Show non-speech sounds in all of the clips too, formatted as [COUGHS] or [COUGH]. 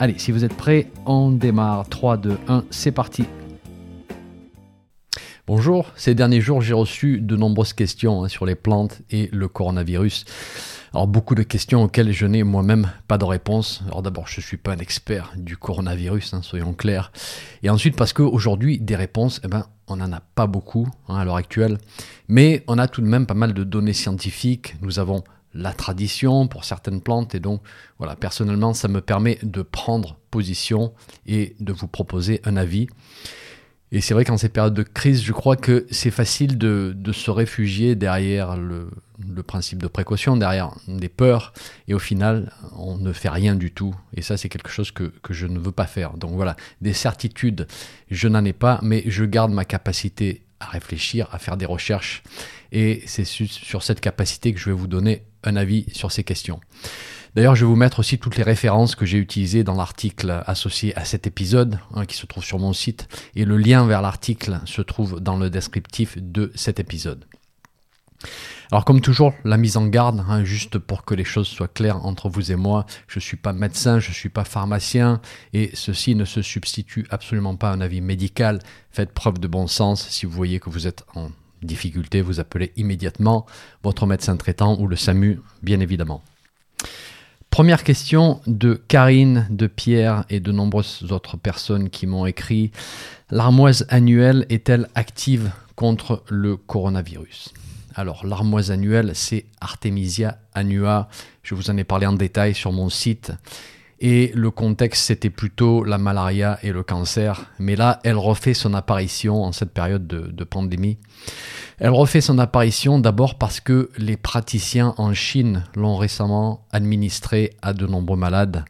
Allez, si vous êtes prêts, on démarre. 3, 2, 1, c'est parti. Bonjour, ces derniers jours j'ai reçu de nombreuses questions hein, sur les plantes et le coronavirus. Alors beaucoup de questions auxquelles je n'ai moi-même pas de réponse. Alors d'abord je ne suis pas un expert du coronavirus, hein, soyons clairs. Et ensuite parce qu'aujourd'hui des réponses, eh ben, on n'en a pas beaucoup hein, à l'heure actuelle. Mais on a tout de même pas mal de données scientifiques. Nous avons la tradition pour certaines plantes. Et donc, voilà, personnellement, ça me permet de prendre position et de vous proposer un avis. Et c'est vrai qu'en ces périodes de crise, je crois que c'est facile de, se réfugier derrière le, principe de précaution, derrière des peurs, et au final, on ne fait rien du tout. Et ça, c'est quelque chose que, que, je ne veux pas faire. Donc voilà, des certitudes, je n'en ai pas, mais je garde ma capacité à réfléchir, à faire des recherches. Et c'est sur cette capacité que je vais vous donner un avis sur ces questions. D'ailleurs, je vais vous mettre aussi toutes les références que j'ai utilisées dans l'article associé à cet épisode, hein, qui se trouve sur mon site, et le lien vers l'article se trouve dans le descriptif de cet épisode. Alors comme toujours, la mise en garde, hein, juste pour que les choses soient claires entre vous et moi, je ne suis pas médecin, je ne suis pas pharmacien, et ceci ne se substitue absolument pas à un avis médical. Faites preuve de bon sens si vous voyez que vous êtes en difficulté, vous appelez immédiatement votre médecin traitant ou le SAMU, bien évidemment. Première question de Karine, de Pierre et de nombreuses autres personnes qui m'ont écrit. L'armoise annuelle est-elle active contre le coronavirus? Alors, l'armoise annuelle, c'est Artemisia annua. Je vous en ai parlé en détail sur mon site. Et le contexte, c'était plutôt la malaria et le cancer. Mais là, elle refait son apparition en cette période de, pandémie. Elle refait son apparition d'abord parce que les praticiens en Chine l'ont récemment administré à de nombreux malades.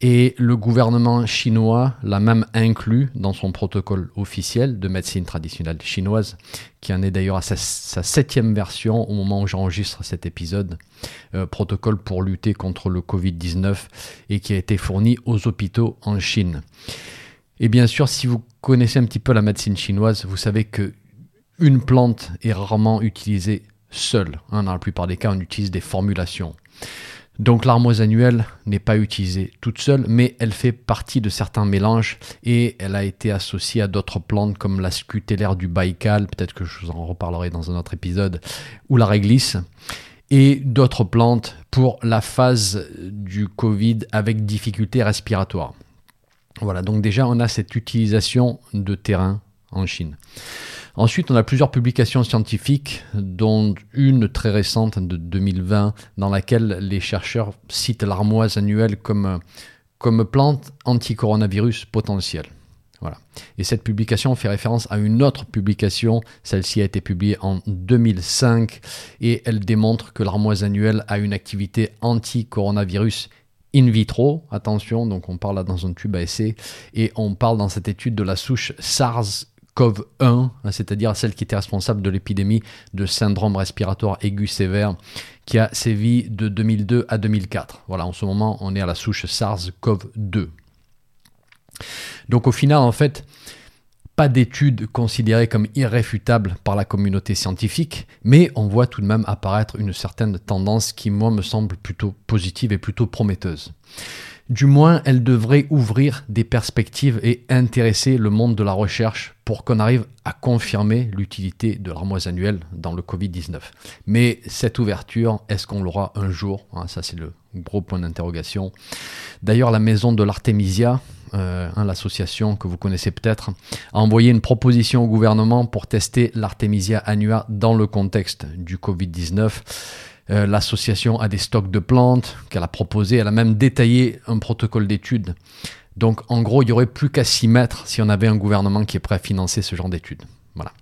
Et le gouvernement chinois l'a même inclus dans son protocole officiel de médecine traditionnelle chinoise, qui en est d'ailleurs à sa, septième version au moment où j'enregistre cet épisode, euh, protocole pour lutter contre le Covid-19 et qui a été fourni aux hôpitaux en Chine. Et bien sûr, si vous connaissez un petit peu la médecine chinoise, vous savez que une plante est rarement utilisée seule. Hein, dans la plupart des cas, on utilise des formulations. Donc l'armoise annuelle n'est pas utilisée toute seule, mais elle fait partie de certains mélanges et elle a été associée à d'autres plantes comme la scutellaire du Baïkal, peut-être que je vous en reparlerai dans un autre épisode, ou la réglisse, et d'autres plantes pour la phase du Covid avec difficulté respiratoire. Voilà, donc déjà on a cette utilisation de terrain en Chine. Ensuite, on a plusieurs publications scientifiques, dont une très récente de 2020, dans laquelle les chercheurs citent l'armoise annuelle comme, comme plante anti-coronavirus potentielle. Voilà. Et cette publication fait référence à une autre publication, celle-ci a été publiée en 2005, et elle démontre que l'armoise annuelle a une activité anti-coronavirus in vitro, attention, donc on parle là dans un tube à essai, et on parle dans cette étude de la souche SARS CoV-1, c'est-à-dire celle qui était responsable de l'épidémie de syndrome respiratoire aigu sévère qui a sévi de 2002 à 2004. Voilà, en ce moment, on est à la souche SARS-CoV-2. Donc au final, en fait, pas d'études considérées comme irréfutables par la communauté scientifique, mais on voit tout de même apparaître une certaine tendance qui, moi, me semble plutôt positive et plutôt prometteuse. Du moins, elle devrait ouvrir des perspectives et intéresser le monde de la recherche pour qu'on arrive à confirmer l'utilité de l'armoise annuelle dans le Covid-19. Mais cette ouverture, est-ce qu'on l'aura un jour? Hein, Ça, c'est le gros point d'interrogation. D'ailleurs, la maison de l'Artemisia, euh, hein, l'association que vous connaissez peut-être, a envoyé une proposition au gouvernement pour tester l'Artemisia annua dans le contexte du Covid-19. Euh, l'association a des stocks de plantes qu'elle a proposé. Elle a même détaillé un protocole d'études. Donc en gros, il n'y aurait plus qu'à s'y mettre si on avait un gouvernement qui est prêt à financer ce genre d'études. Voilà.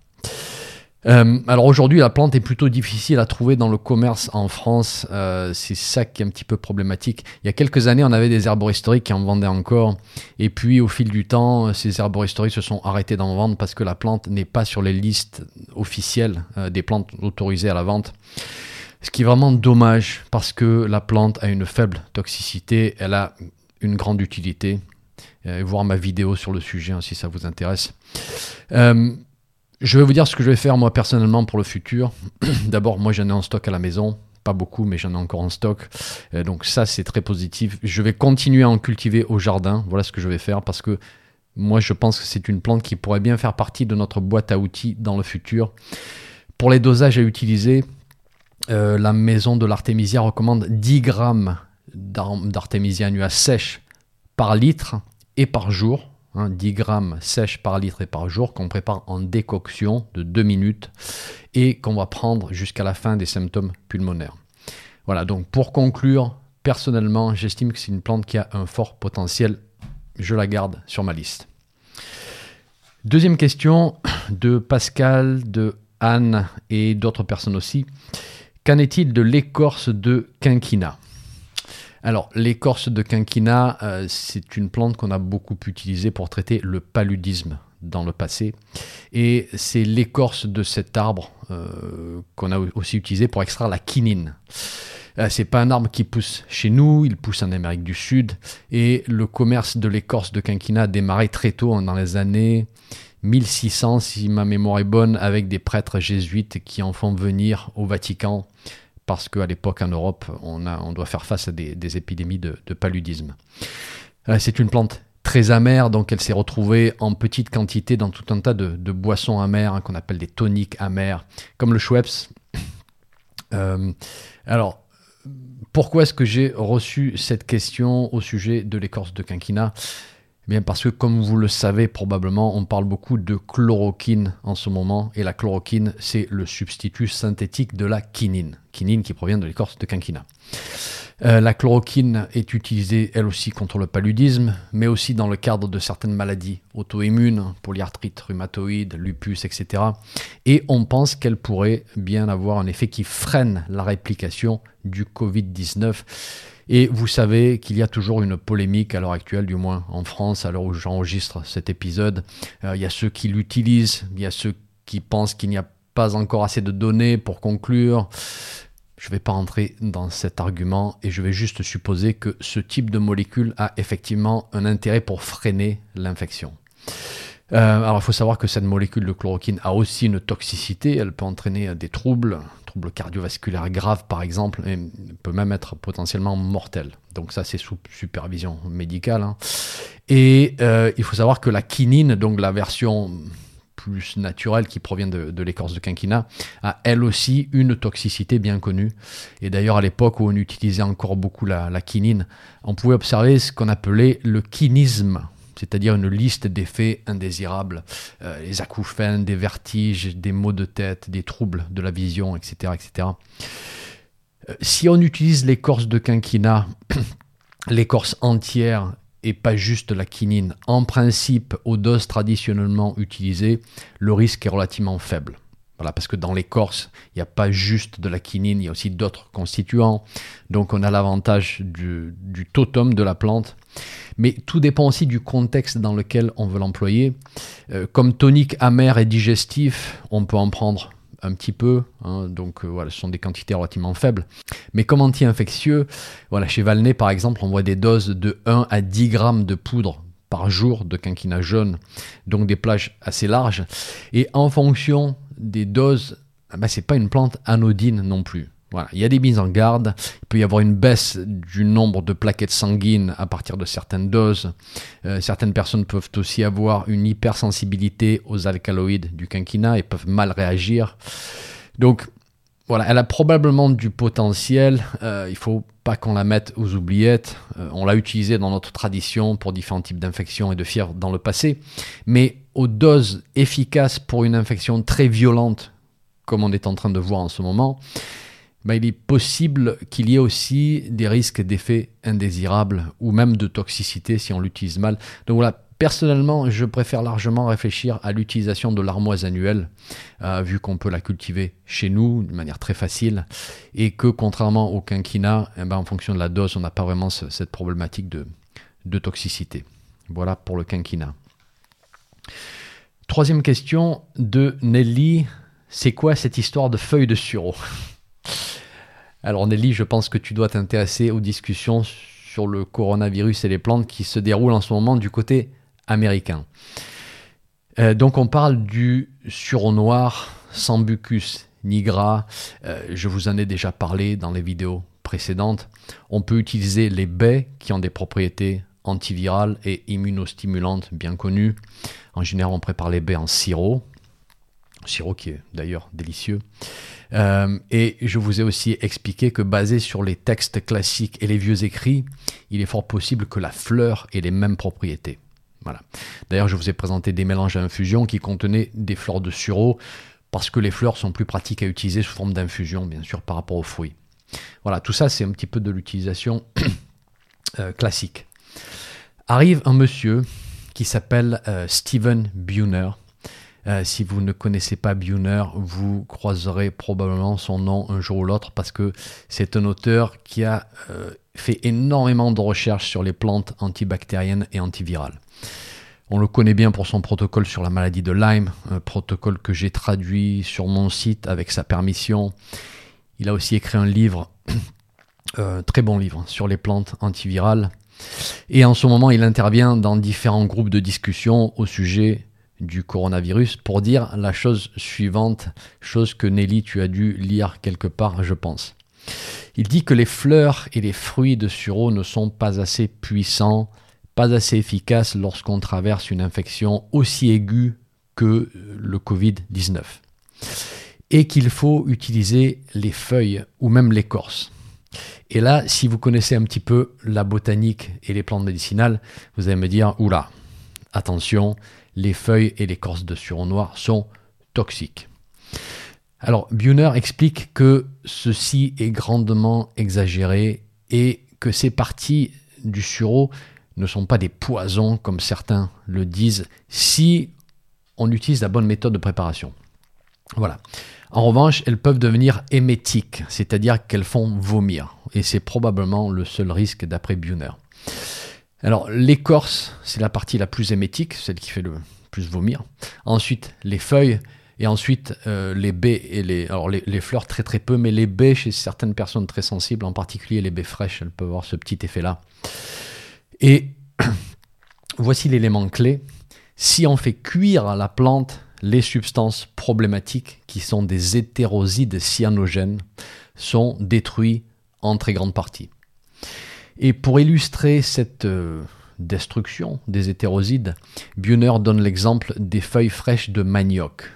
Euh, alors aujourd'hui, la plante est plutôt difficile à trouver dans le commerce en France. Euh, c'est ça qui est un petit peu problématique. Il y a quelques années, on avait des arboristeries qui en vendaient encore. Et puis, au fil du temps, ces arboristeries se sont arrêtées d'en vendre parce que la plante n'est pas sur les listes officielles des plantes autorisées à la vente. Ce qui est vraiment dommage parce que la plante a une faible toxicité. Elle a une grande utilité. voir ma vidéo sur le sujet hein, si ça vous intéresse. Je vais vous dire ce que je vais faire moi personnellement pour le futur. [CLEARS THROAT] D'abord, moi j'en ai en stock à la maison. Pas beaucoup, mais j'en ai encore en stock. Euh, donc ça, c'est très positif. Je vais continuer à en cultiver au jardin. Voilà ce que je vais faire parce que moi, je pense que c'est une plante qui pourrait bien faire partie de notre boîte à outils dans le futur. Pour les dosages à utiliser, euh, la maison de l'artémisia recommande 10 grammes d'artémisia annua sèche par litre et par jour 10 hein, grammes sèches par litre et par jour qu'on prépare en décoction de 2 minutes et qu'on va prendre jusqu'à la fin des symptômes pulmonaires. Voilà, donc pour conclure, personnellement, j'estime que c'est une plante qui a un fort potentiel. Je la garde sur ma liste. Deuxième question de Pascal, de Anne et d'autres personnes aussi. Qu'en est-il de l'écorce de quinquina? Alors, l'écorce de quinquina, euh, c'est une plante qu'on a beaucoup utilisée pour traiter le paludisme dans le passé. Et c'est l'écorce de cet arbre euh, qu'on a aussi utilisé pour extraire la quinine. Euh, c'est pas un arbre qui pousse chez nous, il pousse en Amérique du Sud. Et le commerce de l'écorce de quinquina a démarré très tôt, dans les années 1600, si ma mémoire est bonne, avec des prêtres jésuites qui en font venir au Vatican parce qu'à l'époque en Europe, on, a, on, doit faire face à des, épidémies de, paludisme. Euh, c'est une plante très amère, donc elle s'est retrouvée en petite quantité dans tout un tas de, boissons amères hein, qu'on appelle des toniques amères, comme le Schweppes. Euh, alors, pourquoi est-ce que j'ai reçu cette question au sujet de l'écorce de quinquina? Bien parce que comme vous le savez probablement, on parle beaucoup de chloroquine en ce moment, et la chloroquine, c'est le substitut synthétique de la quinine, quinine qui provient de l'écorce de quinquina. Euh, la chloroquine est utilisée elle aussi contre le paludisme, mais aussi dans le cadre de certaines maladies auto-immunes, polyarthrite rhumatoïde, lupus, etc. Et on pense qu'elle pourrait bien avoir un effet qui freine la réplication du Covid-19 et vous savez qu'il y a toujours une polémique à l'heure actuelle, du moins en France, à l'heure où j'enregistre cet épisode. Euh, il y a ceux qui l'utilisent, il y a ceux qui pensent qu'il n'y a pas encore assez de données pour conclure. Je ne vais pas rentrer dans cet argument et je vais juste supposer que ce type de molécule a effectivement un intérêt pour freiner l'infection. Euh, alors il faut savoir que cette molécule de chloroquine a aussi une toxicité, elle peut entraîner des troubles, troubles cardiovasculaires graves par exemple, et peut même être potentiellement mortel. Donc ça c'est sous supervision médicale. Hein. Et euh, il faut savoir que la quinine, donc la version plus naturelle qui provient de, l'écorce de quinquina, a elle aussi une toxicité bien connue. Et d'ailleurs, à l'époque où on utilisait encore beaucoup la, la quinine, on pouvait observer ce qu'on appelait le kinisme c'est-à-dire une liste d'effets indésirables, euh, les acouphènes, des vertiges, des maux de tête, des troubles de la vision, etc. etc. Euh, si on utilise l'écorce de quinquina, [COUGHS] l'écorce entière et pas juste la quinine, en principe aux doses traditionnellement utilisées, le risque est relativement faible. Parce que dans l'écorce, il n'y a pas juste de la quinine, il y a aussi d'autres constituants. Donc on a l'avantage du, du, totem de la plante. Mais tout dépend aussi du contexte dans lequel on veut l'employer. Euh, comme tonique amer et digestif, on peut en prendre un petit peu, hein, donc euh, voilà, ce sont des quantités relativement faibles. Mais comme anti-infectieux, voilà, chez Valney par exemple, on voit des doses de 1 à 10 grammes de poudre par jour de quinquina jaune, donc des plages assez larges. Et en fonction des doses, ah ben, c'est pas une plante anodine non plus. Il y a des mises en garde, il peut y avoir une baisse du nombre de plaquettes sanguines à partir de certaines doses. Euh, certaines personnes peuvent aussi avoir une hypersensibilité aux alcaloïdes du quinquina et peuvent mal réagir. Donc voilà, elle a probablement du potentiel. Euh, il faut pas qu'on la mette aux oubliettes. Euh, on l'a utilisée dans notre tradition pour différents types d'infections et de fièvre dans le passé. Mais aux doses efficaces pour une infection très violente, comme on est en train de voir en ce moment, ben, il est possible qu'il y ait aussi des risques d'effets indésirables ou même de toxicité si on l'utilise mal. Donc voilà, Personnellement, je préfère largement réfléchir à l'utilisation de l'armoise annuelle, euh, vu qu'on peut la cultiver chez nous de manière très facile, et que contrairement au quinquina, eh ben, en fonction de la dose, on n'a pas vraiment cette problématique de, de toxicité. Voilà pour le quinquina. Troisième question de Nelly. C'est quoi cette histoire de feuilles de sureau? Alors Nelly, je pense que tu dois t'intéresser aux discussions sur le coronavirus et les plantes qui se déroulent en ce moment du côté américain. Euh, donc on parle du sureau noir, Sambucus nigra. Euh, je vous en ai déjà parlé dans les vidéos précédentes. On peut utiliser les baies qui ont des propriétés antivirales et immunostimulantes bien connues. En général, on prépare les baies en sirop. Sirop qui est d'ailleurs délicieux. Euh, et je vous ai aussi expliqué que basé sur les textes classiques et les vieux écrits, il est fort possible que la fleur ait les mêmes propriétés. Voilà. D'ailleurs, je vous ai présenté des mélanges à infusion qui contenaient des fleurs de sureau parce que les fleurs sont plus pratiques à utiliser sous forme d'infusion, bien sûr, par rapport aux fruits. Voilà, tout ça, c'est un petit peu de l'utilisation [COUGHS] euh, classique. Arrive un monsieur qui s'appelle euh, Steven Buhner. Euh, si vous ne connaissez pas Buhner, vous croiserez probablement son nom un jour ou l'autre parce que c'est un auteur qui a fait énormément de recherches sur les plantes antibactériennes et antivirales. On le connaît bien pour son protocole sur la maladie de Lyme, un protocole que j'ai traduit sur mon site avec sa permission. Il a aussi écrit un livre, [COUGHS] euh, très bon livre, sur les plantes antivirales. Et en ce moment, il intervient dans différents groupes de discussion au sujet du coronavirus pour dire la chose suivante, chose que Nelly, tu as dû lire quelque part, je pense. Il dit que les fleurs et les fruits de sureau ne sont pas assez puissants pas assez efficace lorsqu'on traverse une infection aussi aiguë que le Covid-19. Et qu'il faut utiliser les feuilles ou même l'écorce. Et là, si vous connaissez un petit peu la botanique et les plantes médicinales, vous allez me dire, oula, attention, les feuilles et l'écorce de sureau noir sont toxiques. Alors, Buhner explique que ceci est grandement exagéré et que ces parties du sureau ne sont pas des poisons comme certains le disent si on utilise la bonne méthode de préparation. Voilà. En revanche, elles peuvent devenir émétiques, c'est-à-dire qu'elles font vomir. Et c'est probablement le seul risque d'après Buhner. Alors, l'écorce, c'est la partie la plus émétique, celle qui fait le plus vomir. Ensuite, les feuilles, et ensuite euh, les baies et les, alors les, fleurs très très peu, mais les baies chez certaines personnes très sensibles, en particulier les baies fraîches, elles peuvent avoir ce petit effet-là. Et [CLEARS THROAT] voici l'élément clé. Si on fait cuire la plante, les substances problématiques, qui sont des hétérosides cyanogènes, sont détruites en très grande partie. Et pour illustrer cette euh, destruction des hétérosides, Buhner donne l'exemple des feuilles fraîches de manioc.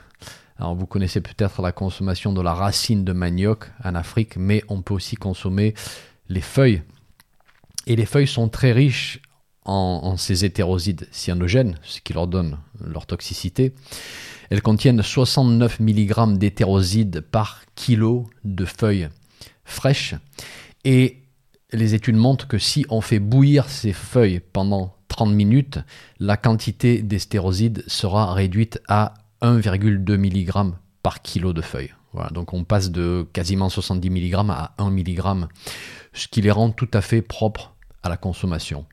Alors vous connaissez peut-être la consommation de la racine de manioc en Afrique, mais on peut aussi consommer les feuilles et les feuilles sont très riches en, ces hétérosides cyanogènes, ce qui leur donne leur toxicité. Elles contiennent 69 mg d'hétérosides par kilo de feuilles fraîches. Et les études montrent que si on fait bouillir ces feuilles pendant 30 minutes, la quantité d'hétérosides sera réduite à 1,2 mg par kilo de feuilles. Donc on passe de quasiment 70 mg à 1 mg, ce qui les rend tout à fait propres à la consommation.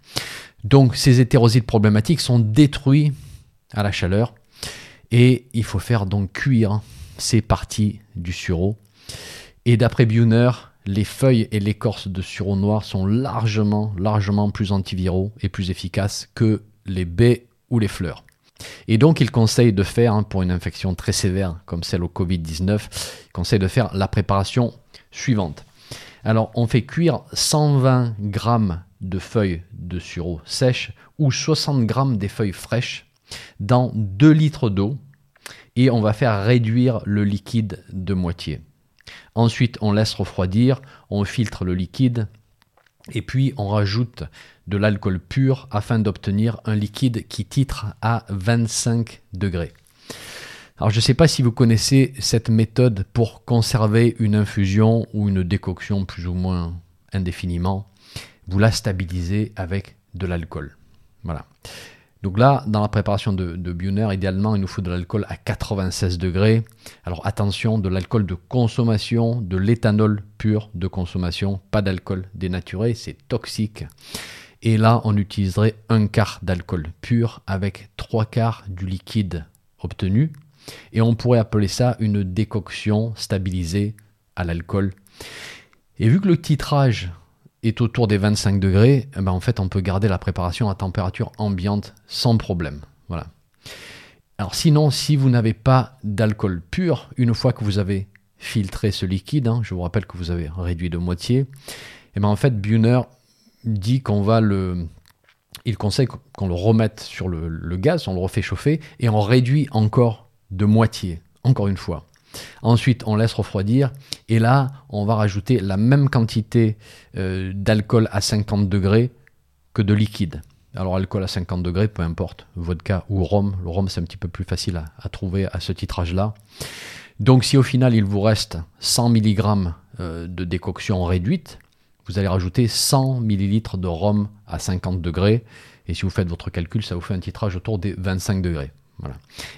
Donc ces hétérosides problématiques sont détruits à la chaleur et il faut faire donc cuire ces parties du sureau. Et d'après Buhner, les feuilles et l'écorce de sureau noir sont largement, largement plus antiviraux et plus efficaces que les baies ou les fleurs. Et donc, il conseille de faire, hein, pour une infection très sévère comme celle au Covid-19, il conseille de faire la préparation suivante. Alors, on fait cuire 120 grammes de feuilles de sureau sèches ou 60 grammes des feuilles fraîches dans 2 litres d'eau et on va faire réduire le liquide de moitié. Ensuite, on laisse refroidir, on filtre le liquide et puis on rajoute de l'alcool pur afin d'obtenir un liquide qui titre à 25 degrés. Alors je ne sais pas si vous connaissez cette méthode pour conserver une infusion ou une décoction plus ou moins indéfiniment. Vous la stabilisez avec de l'alcool. Voilà. Donc là, dans la préparation de, de idéalement, il nous faut de l'alcool à 96 degrés. Alors attention, de l'alcool de consommation, de l'éthanol pur de consommation, pas d'alcool dénaturé, c'est toxique. Et là, on utiliserait un quart d'alcool pur avec trois quarts du liquide obtenu. Et on pourrait appeler ça une décoction stabilisée à l'alcool. Et vu que le titrage est autour des 25 degrés, eh ben en fait, on peut garder la préparation à température ambiante sans problème. Voilà. Alors sinon, si vous n'avez pas d'alcool pur, une fois que vous avez filtré ce liquide, hein, je vous rappelle que vous avez réduit de moitié, eh ben en fait, Buhner dit qu'on va le... Il conseille qu'on le remette sur le gaz, on le refait chauffer, et on réduit encore de moitié, encore une fois. Ensuite, on laisse refroidir. Et là, on va rajouter la même quantité euh, d'alcool à 50 degrés que de liquide. Alors, alcool à 50 degrés, peu importe, vodka ou rhum. Le rhum, c'est un petit peu plus facile à, trouver à ce titrage-là. Donc, si au final, il vous reste 100 mg euh, de décoction réduite, vous allez rajouter 100 ml de rhum à 50 degrés. Et si vous faites votre calcul, ça vous fait un titrage autour des 25 degrés.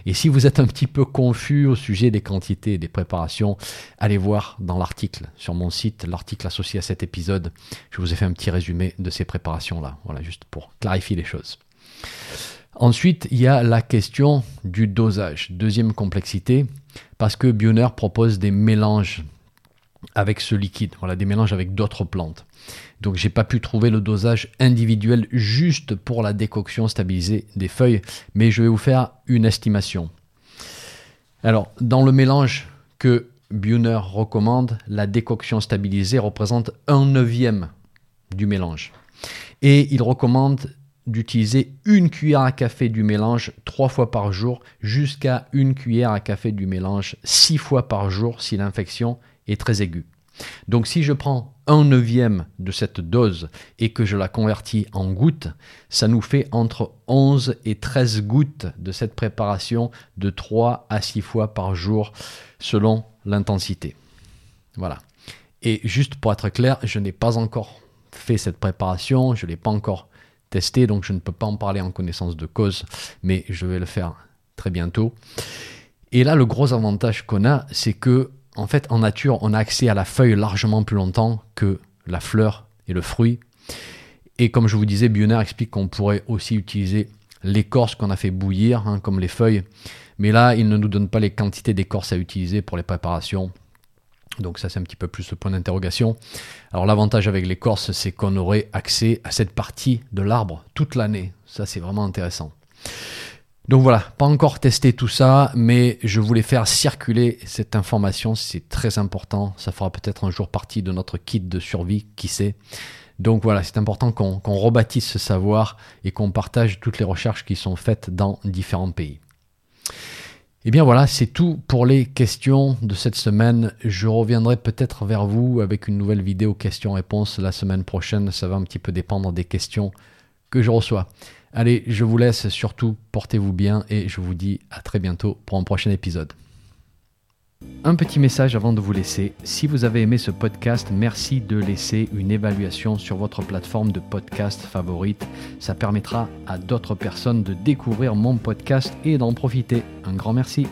Et si vous êtes un petit peu confus au sujet des quantités et des préparations, allez voir dans l'article sur mon site, l'article associé à cet épisode. Je vous ai fait un petit résumé de ces préparations-là. Voilà, juste pour clarifier les choses. Ensuite, il y a la question du dosage. Deuxième complexité, parce que Bioner propose des mélanges avec ce liquide, voilà, des mélanges avec d'autres plantes. Donc j'ai pas pu trouver le dosage individuel juste pour la décoction stabilisée des feuilles, mais je vais vous faire une estimation. Alors, dans le mélange que Buhner recommande, la décoction stabilisée représente un neuvième du mélange. Et il recommande d'utiliser une cuillère à café du mélange trois fois par jour jusqu'à une cuillère à café du mélange six fois par jour si l'infection très aiguë. Donc si je prends un neuvième de cette dose et que je la convertis en gouttes, ça nous fait entre 11 et 13 gouttes de cette préparation de 3 à 6 fois par jour selon l'intensité. Voilà. Et juste pour être clair, je n'ai pas encore fait cette préparation, je l'ai pas encore testé, donc je ne peux pas en parler en connaissance de cause, mais je vais le faire très bientôt. Et là, le gros avantage qu'on a, c'est que en fait, en nature, on a accès à la feuille largement plus longtemps que la fleur et le fruit. Et comme je vous disais, Bioner explique qu'on pourrait aussi utiliser l'écorce qu'on a fait bouillir, hein, comme les feuilles. Mais là, il ne nous donne pas les quantités d'écorce à utiliser pour les préparations. Donc ça, c'est un petit peu plus le point d'interrogation. Alors l'avantage avec l'écorce, c'est qu'on aurait accès à cette partie de l'arbre toute l'année. Ça, c'est vraiment intéressant. Donc voilà, pas encore testé tout ça, mais je voulais faire circuler cette information, c'est très important. Ça fera peut-être un jour partie de notre kit de survie, qui sait. Donc voilà, c'est important qu'on rebâtisse ce savoir et qu'on partage toutes les recherches qui sont faites dans différents pays. Et eh bien voilà, c'est tout pour les questions de cette semaine. Je reviendrai peut-être vers vous avec une nouvelle vidéo questions-réponses la semaine prochaine. Ça va un petit peu dépendre des questions que je reçois. Allez, je vous laisse, surtout portez-vous bien et je vous dis à très bientôt pour un prochain épisode. Un petit message avant de vous laisser. Si vous avez aimé ce podcast, merci de laisser une évaluation sur votre plateforme de podcast favorite. Ça permettra à d'autres personnes de découvrir mon podcast et d'en profiter. Un grand merci.